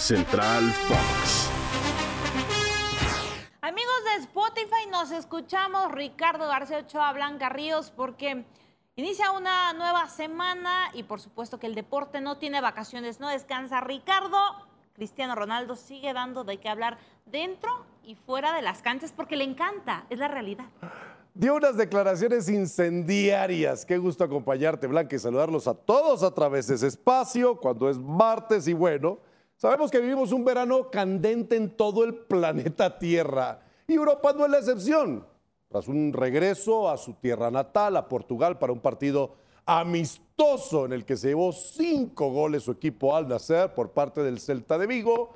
Central Fox. Amigos de Spotify, nos escuchamos Ricardo García Ochoa, Blanca Ríos, porque inicia una nueva semana y por supuesto que el deporte no tiene vacaciones, no descansa. Ricardo, Cristiano Ronaldo sigue dando de qué hablar dentro y fuera de las canchas porque le encanta, es la realidad. Dio unas declaraciones incendiarias. Qué gusto acompañarte, Blanca, y saludarlos a todos a través de ese espacio cuando es martes y bueno. Sabemos que vivimos un verano candente en todo el planeta Tierra y Europa no es la excepción. Tras un regreso a su tierra natal, a Portugal, para un partido amistoso en el que se llevó cinco goles su equipo al nacer por parte del Celta de Vigo.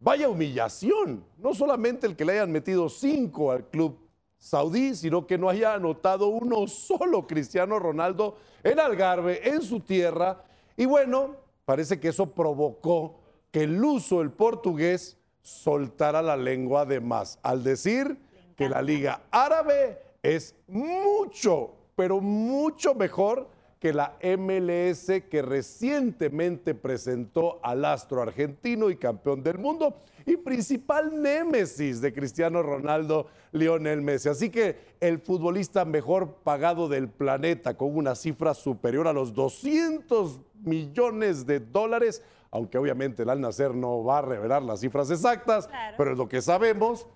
Vaya humillación, no solamente el que le hayan metido cinco al club saudí, sino que no haya anotado uno solo Cristiano Ronaldo en Algarve, en su tierra. Y bueno, parece que eso provocó que el uso del portugués soltara la lengua de más, al decir que la Liga Árabe es mucho, pero mucho mejor que la MLS que recientemente presentó al astro argentino y campeón del mundo y principal némesis de Cristiano Ronaldo, Lionel Messi. Así que el futbolista mejor pagado del planeta con una cifra superior a los 200 millones de dólares, aunque obviamente el Al Nacer no va a revelar las cifras exactas, pero es lo que sabemos,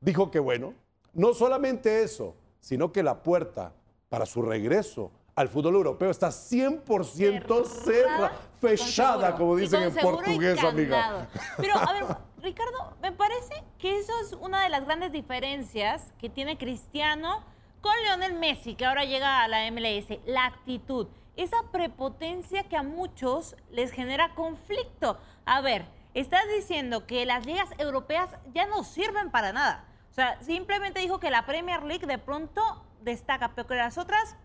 dijo que bueno, no solamente eso, sino que la puerta para su regreso al fútbol europeo está 100% cerrada, fechada, como dicen en portugués, amiga. Pero, a ver, Ricardo, me parece que eso es una de las grandes diferencias que tiene Cristiano con Lionel Messi, que ahora llega a la MLS, la actitud, esa prepotencia que a muchos les genera conflicto. A ver, estás diciendo que las ligas europeas ya no sirven para nada. O sea, simplemente dijo que la Premier League de pronto destaca, pero que las otras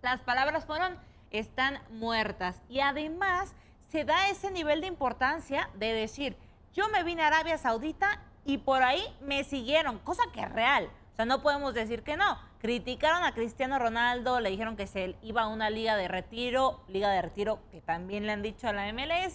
las palabras fueron están muertas. Y además se da ese nivel de importancia de decir, yo me vine a Arabia Saudita y por ahí me siguieron, cosa que es real. Sea, no podemos decir que no. Criticaron a Cristiano Ronaldo, le dijeron que se iba a una liga de retiro, liga de retiro que también le han dicho a la MLS,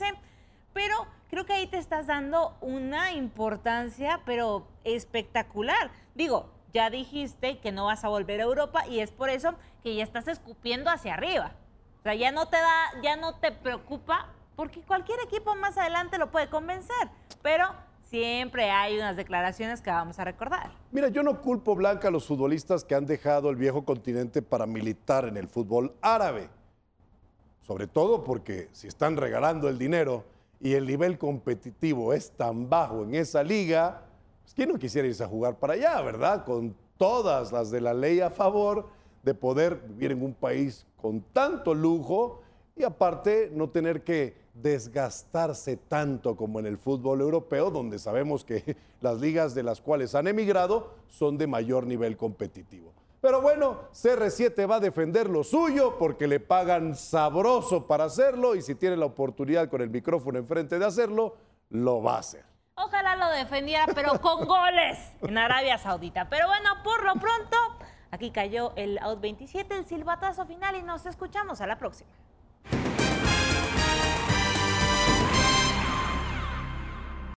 pero creo que ahí te estás dando una importancia, pero espectacular. Digo, ya dijiste que no vas a volver a Europa y es por eso que ya estás escupiendo hacia arriba. O sea, ya no te da, ya no te preocupa, porque cualquier equipo más adelante lo puede convencer. Pero siempre hay unas declaraciones que vamos a recordar. Mira, yo no culpo Blanca a los futbolistas que han dejado el viejo continente para militar en el fútbol árabe. Sobre todo porque si están regalando el dinero y el nivel competitivo es tan bajo en esa liga, pues ¿quién no quisiera irse a jugar para allá, verdad? Con todas las de la ley a favor de poder vivir en un país con tanto lujo y aparte no tener que desgastarse tanto como en el fútbol europeo, donde sabemos que las ligas de las cuales han emigrado son de mayor nivel competitivo. Pero bueno, CR7 va a defender lo suyo porque le pagan sabroso para hacerlo y si tiene la oportunidad con el micrófono enfrente de hacerlo, lo va a hacer. Ojalá lo defendiera, pero con goles en Arabia Saudita. Pero bueno, por lo pronto, aquí cayó el out 27, el silbatazo final y nos escuchamos a la próxima.